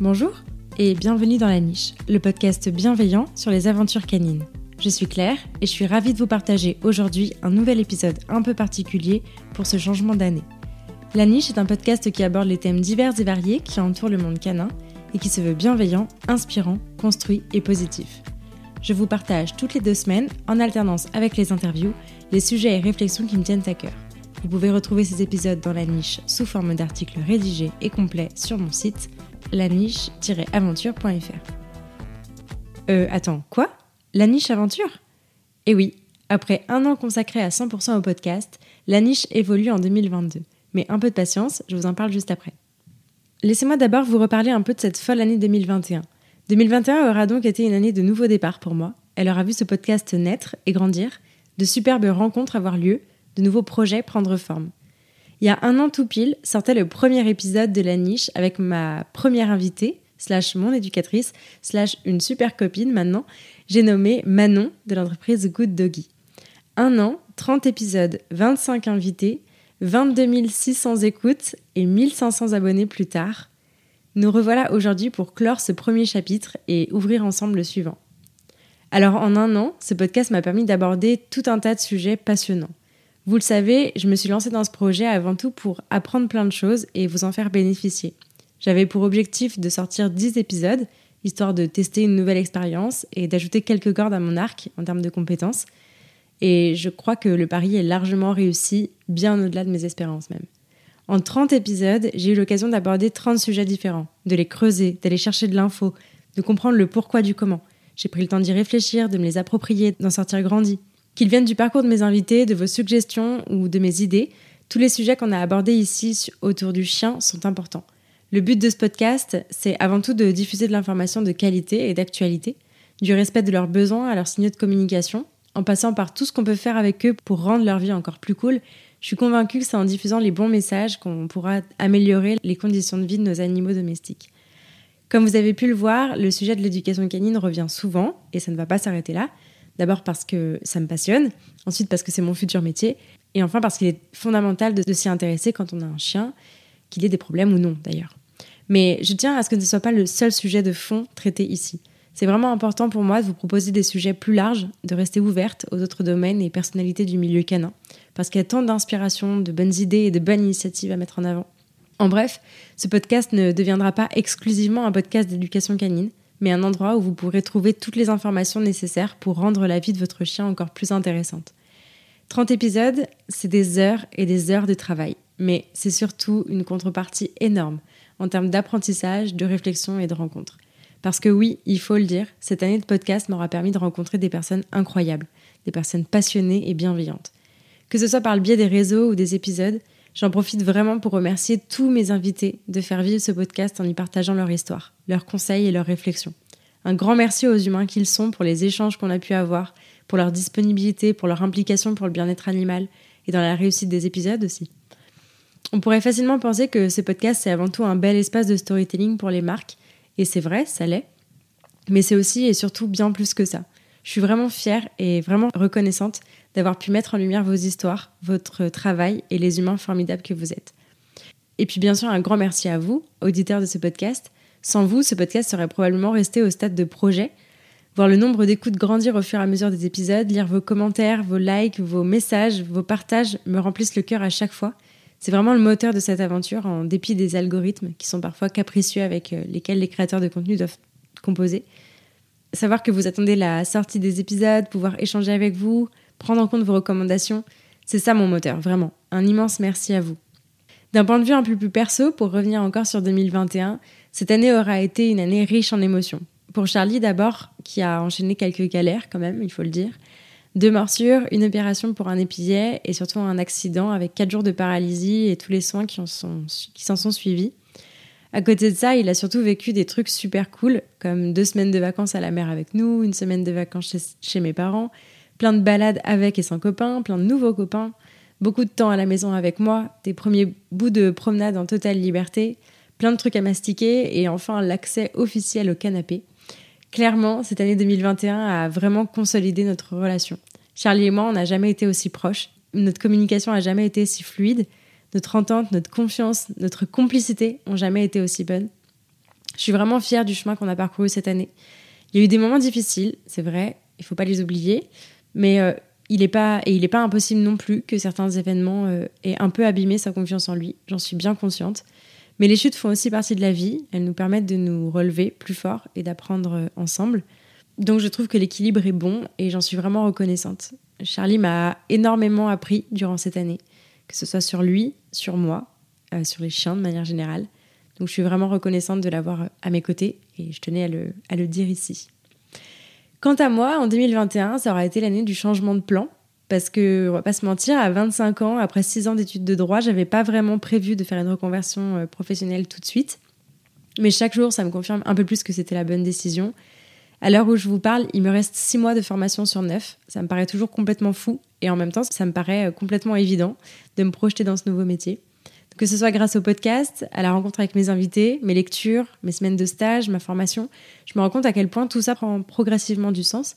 Bonjour et bienvenue dans La Niche, le podcast bienveillant sur les aventures canines. Je suis Claire et je suis ravie de vous partager aujourd'hui un nouvel épisode un peu particulier pour ce changement d'année. La Niche est un podcast qui aborde les thèmes divers et variés qui entourent le monde canin et qui se veut bienveillant, inspirant, construit et positif. Je vous partage toutes les deux semaines, en alternance avec les interviews, les sujets et réflexions qui me tiennent à cœur. Vous pouvez retrouver ces épisodes dans la niche sous forme d'articles rédigés et complets sur mon site laniche-aventure.fr. Euh, attends, quoi? La niche aventure Eh oui, après un an consacré à 100% au podcast, la niche évolue en 2022. Mais un peu de patience, je vous en parle juste après. Laissez-moi d'abord vous reparler un peu de cette folle année 2021. 2021 aura donc été une année de nouveaux départs pour moi. Elle aura vu ce podcast naître et grandir, de superbes rencontres avoir lieu, de nouveaux projets prendre forme. Il y a un an tout pile sortait le premier épisode de La Niche avec ma première invitée, slash mon éducatrice, slash une super copine maintenant, j'ai nommé Manon de l'entreprise Good Doggy. Un an, 30 épisodes, 25 invités, 22 600 écoutes et 1500 abonnés plus tard. Nous revoilà aujourd'hui pour clore ce premier chapitre et ouvrir ensemble le suivant. Alors en un an, ce podcast m'a permis d'aborder tout un tas de sujets passionnants. Vous le savez, je me suis lancée dans ce projet avant tout pour apprendre plein de choses et vous en faire bénéficier. J'avais pour objectif de sortir 10 épisodes, histoire de tester une nouvelle expérience et d'ajouter quelques cordes à mon arc en termes de compétences. Et je crois que le pari est largement réussi, bien au-delà de mes espérances même. En 30 épisodes, j'ai eu l'occasion d'aborder 30 sujets différents, de les creuser, d'aller chercher de l'info, de comprendre le pourquoi du comment. J'ai pris le temps d'y réfléchir, de me les approprier, d'en sortir grandi. Qu'ils viennent du parcours de mes invités, de vos suggestions ou de mes idées, tous les sujets qu'on a abordés ici autour du chien sont importants. Le but de ce podcast, c'est avant tout de diffuser de l'information de qualité et d'actualité, du respect de leurs besoins à leurs signaux de communication, en passant par tout ce qu'on peut faire avec eux pour rendre leur vie encore plus cool. Je suis convaincue que c'est en diffusant les bons messages qu'on pourra améliorer les conditions de vie de nos animaux domestiques. Comme vous avez pu le voir, le sujet de l'éducation canine revient souvent, et ça ne va pas s'arrêter là. D'abord parce que ça me passionne, ensuite parce que c'est mon futur métier, et enfin parce qu'il est fondamental de, s'y intéresser quand on a un chien, qu'il ait des problèmes ou non d'ailleurs. Mais je tiens à ce que ce ne soit pas le seul sujet de fond traité ici. C'est vraiment important pour moi de vous proposer des sujets plus larges, de rester ouverte aux autres domaines et personnalités du milieu canin, parce qu'il y a tant d'inspiration, de bonnes idées et de bonnes initiatives à mettre en avant. En bref, ce podcast ne deviendra pas exclusivement un podcast d'éducation canine, mais un endroit où vous pourrez trouver toutes les informations nécessaires pour rendre la vie de votre chien encore plus intéressante. 30 épisodes, c'est des heures et des heures de travail, mais c'est surtout une contrepartie énorme en termes d'apprentissage, de réflexion et de rencontres. Parce que oui, il faut le dire, cette année de podcast m'aura permis de rencontrer des personnes incroyables, des personnes passionnées et bienveillantes. Que ce soit par le biais des réseaux ou des épisodes, J'en profite vraiment pour remercier tous mes invités de faire vivre ce podcast en y partageant leur histoire, leurs conseils et leurs réflexions. Un grand merci aux humains qu'ils sont pour les échanges qu'on a pu avoir, pour leur disponibilité, pour leur implication pour le bien-être animal et dans la réussite des épisodes aussi. On pourrait facilement penser que ce podcast c'est avant tout un bel espace de storytelling pour les marques, et c'est vrai, ça l'est, mais c'est aussi et surtout bien plus que ça. Je suis vraiment fière et vraiment reconnaissante d'avoir pu mettre en lumière vos histoires, votre travail et les humains formidables que vous êtes. Et puis bien sûr, un grand merci à vous, auditeurs de ce podcast. Sans vous, ce podcast serait probablement resté au stade de projet. Voir le nombre d'écoutes grandir au fur et à mesure des épisodes, lire vos commentaires, vos likes, vos messages, vos partages me remplissent le cœur à chaque fois. C'est vraiment le moteur de cette aventure, en dépit des algorithmes qui sont parfois capricieux avec euh, lesquels les créateurs de contenu doivent composer. Savoir que vous attendez la sortie des épisodes, pouvoir échanger avec vous, prendre en compte vos recommandations, c'est ça mon moteur, vraiment. Un immense merci à vous. D'un point de vue un peu plus perso, pour revenir encore sur 2021, cette année aura été une année riche en émotions. Pour Charlie d'abord, qui a enchaîné quelques galères quand même, il faut le dire. Deux morsures, une opération pour un épillet et surtout un accident avec quatre jours de paralysie et tous les soins qui s'en sont, sont suivis. À côté de ça, il a surtout vécu des trucs super cool, comme deux semaines de vacances à la mer avec nous, une semaine de vacances chez mes parents, plein de balades avec et sans copains, plein de nouveaux copains, beaucoup de temps à la maison avec moi, des premiers bouts de promenade en totale liberté, plein de trucs à mastiquer et enfin l'accès officiel au canapé. Clairement, cette année 2021 a vraiment consolidé notre relation. Charlie et moi, on n'a jamais été aussi proches, notre communication n'a jamais été si fluide, notre entente, notre confiance, notre complicité ont jamais été aussi bonnes. Je suis vraiment fière du chemin qu'on a parcouru cette année. Il y a eu des moments difficiles, c'est vrai, il faut pas les oublier, mais euh, il n'est pas et il n'est pas impossible non plus que certains événements euh, aient un peu abîmé sa confiance en lui. J'en suis bien consciente. Mais les chutes font aussi partie de la vie. Elles nous permettent de nous relever plus fort et d'apprendre euh, ensemble. Donc je trouve que l'équilibre est bon et j'en suis vraiment reconnaissante. Charlie m'a énormément appris durant cette année, que ce soit sur lui, sur moi, sur les chiens de manière générale. Donc je suis vraiment reconnaissante de l'avoir à mes côtés et je tenais à le, à le dire ici. Quant à moi, en 2021, ça aura été l'année du changement de plan. Parce que, on va pas se mentir, à 25 ans, après 6 ans d'études de droit, j'avais pas vraiment prévu de faire une reconversion euh, professionnelle tout de suite. Mais chaque jour, ça me confirme un peu plus que c'était la bonne décision. À l'heure où je vous parle, il me reste 6 mois de formation sur 9. Ça me paraît toujours complètement fou. Et en même temps, ça me paraît euh, complètement évident de me projeter dans ce nouveau métier. Que ce soit grâce au podcast, à la rencontre avec mes invités, mes lectures, mes semaines de stage, ma formation, je me rends compte à quel point tout ça prend progressivement du sens.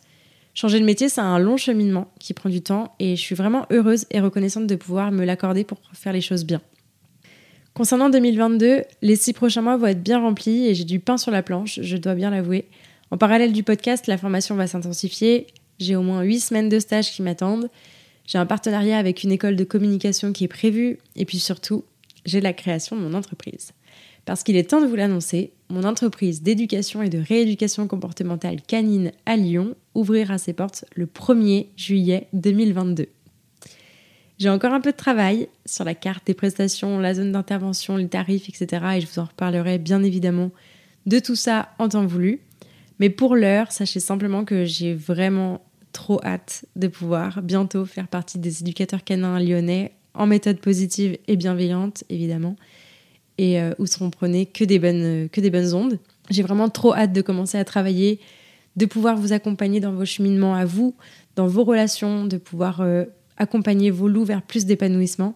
Changer de métier, c'est un long cheminement qui prend du temps et je suis vraiment heureuse et reconnaissante de pouvoir me l'accorder pour faire les choses bien. Concernant 2022, les six prochains mois vont être bien remplis et j'ai du pain sur la planche, je dois bien l'avouer. En parallèle du podcast, la formation va s'intensifier. J'ai au moins huit semaines de stage qui m'attendent. J'ai un partenariat avec une école de communication qui est prévu. Et puis surtout, j'ai la création de mon entreprise. Parce qu'il est temps de vous l'annoncer, mon entreprise d'éducation et de rééducation comportementale canine à Lyon ouvrira ses portes le 1er juillet 2022. J'ai encore un peu de travail sur la carte des prestations, la zone d'intervention, les tarifs, etc. Et je vous en reparlerai bien évidemment de tout ça en temps voulu. Mais pour l'heure, sachez simplement que j'ai vraiment trop hâte de pouvoir bientôt faire partie des éducateurs canins lyonnais en méthode positive et bienveillante, évidemment, et euh, où seront prônées que des bonnes, que des bonnes ondes. J'ai vraiment trop hâte de commencer à travailler, de pouvoir vous accompagner dans vos cheminements à vous, dans vos relations, de pouvoir euh, accompagner vos loups vers plus d'épanouissement.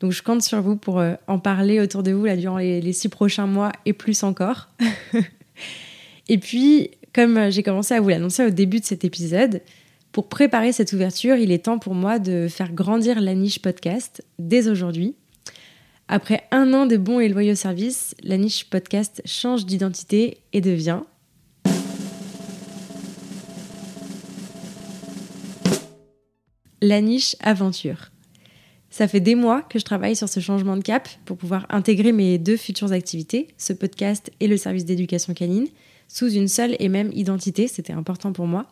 Donc je compte sur vous pour euh, en parler autour de vous là, durant les, les six prochains mois et plus encore. et puis, comme j'ai commencé à vous l'annoncer au début de cet épisode, pour préparer cette ouverture, il est temps pour moi de faire grandir la niche podcast dès aujourd'hui. Après un an de bons et loyaux services, la niche podcast change d'identité et devient la niche aventure. Ça fait des mois que je travaille sur ce changement de cap pour pouvoir intégrer mes deux futures activités, ce podcast et le service d'éducation canine, sous une seule et même identité, c'était important pour moi.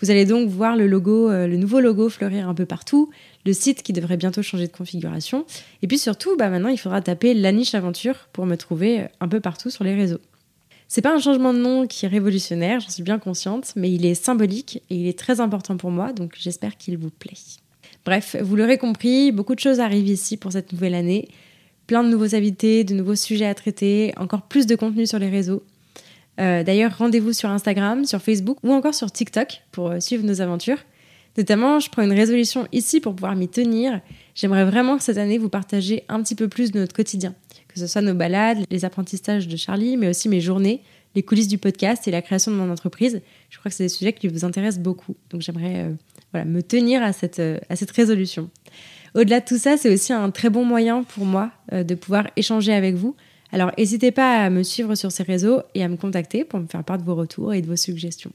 Vous allez donc voir le logo, euh, le nouveau logo fleurir un peu partout, le site qui devrait bientôt changer de configuration. Et puis surtout, bah maintenant, il faudra taper la niche aventure pour me trouver euh, un peu partout sur les réseaux. C'est pas un changement de nom qui est révolutionnaire, j'en suis bien consciente, mais il est symbolique et il est très important pour moi, donc j'espère qu'il vous plaît. Bref, vous l'aurez compris, beaucoup de choses arrivent ici pour cette nouvelle année. Plein de nouveaux invités, de nouveaux sujets à traiter, encore plus de contenu sur les réseaux. Euh, d'ailleurs, rendez-vous sur Instagram, sur Facebook ou encore sur TikTok pour euh, suivre nos aventures. Notamment, je prends une résolution ici pour pouvoir m'y tenir. J'aimerais vraiment que cette année, vous partagez un petit peu plus de notre quotidien. Que ce soit nos balades, les apprentissages de Charlie, mais aussi mes journées, les coulisses du podcast et la création de mon entreprise. Je crois que c'est des sujets qui vous intéressent beaucoup. Donc j'aimerais euh, voilà, me tenir à cette, à cette résolution. Au-delà de tout ça, c'est aussi un très bon moyen pour moi de pouvoir échanger avec vous alors n'hésitez pas à me suivre sur ces réseaux et à me contacter pour me faire part de vos retours et de vos suggestions.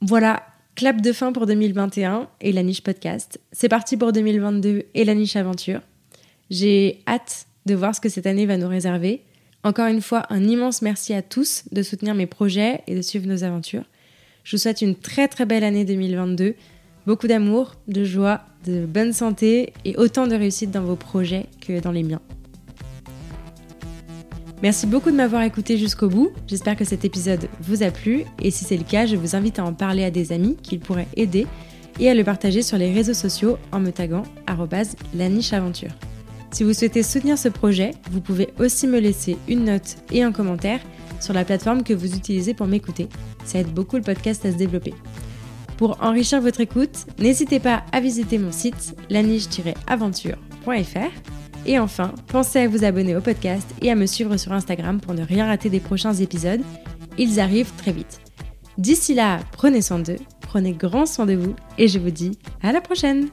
Voilà, clap de fin pour 2021 et la niche podcast. C'est parti pour 2022 et la niche aventure. J'ai hâte de voir ce que cette année va nous réserver. Encore une fois, un immense merci à tous de soutenir mes projets et de suivre nos aventures. Je vous souhaite une très très belle année 2022, beaucoup d'amour, de joie, de bonne santé et autant de réussite dans vos projets que dans les miens. Merci beaucoup de m'avoir écouté jusqu'au bout. J'espère que cet épisode vous a plu et si c'est le cas, je vous invite à en parler à des amis qui pourraient aider et à le partager sur les réseaux sociaux en me taguant la niche aventure. Si vous souhaitez soutenir ce projet, vous pouvez aussi me laisser une note et un commentaire sur la plateforme que vous utilisez pour m'écouter. Ça aide beaucoup le podcast à se développer. Pour enrichir votre écoute, n'hésitez pas à visiter mon site laniche-aventure.fr et enfin, pensez à vous abonner au podcast et à me suivre sur Instagram pour ne rien rater des prochains épisodes. Ils arrivent très vite. D'ici là, prenez soin d'eux, prenez grand soin de vous et je vous dis à la prochaine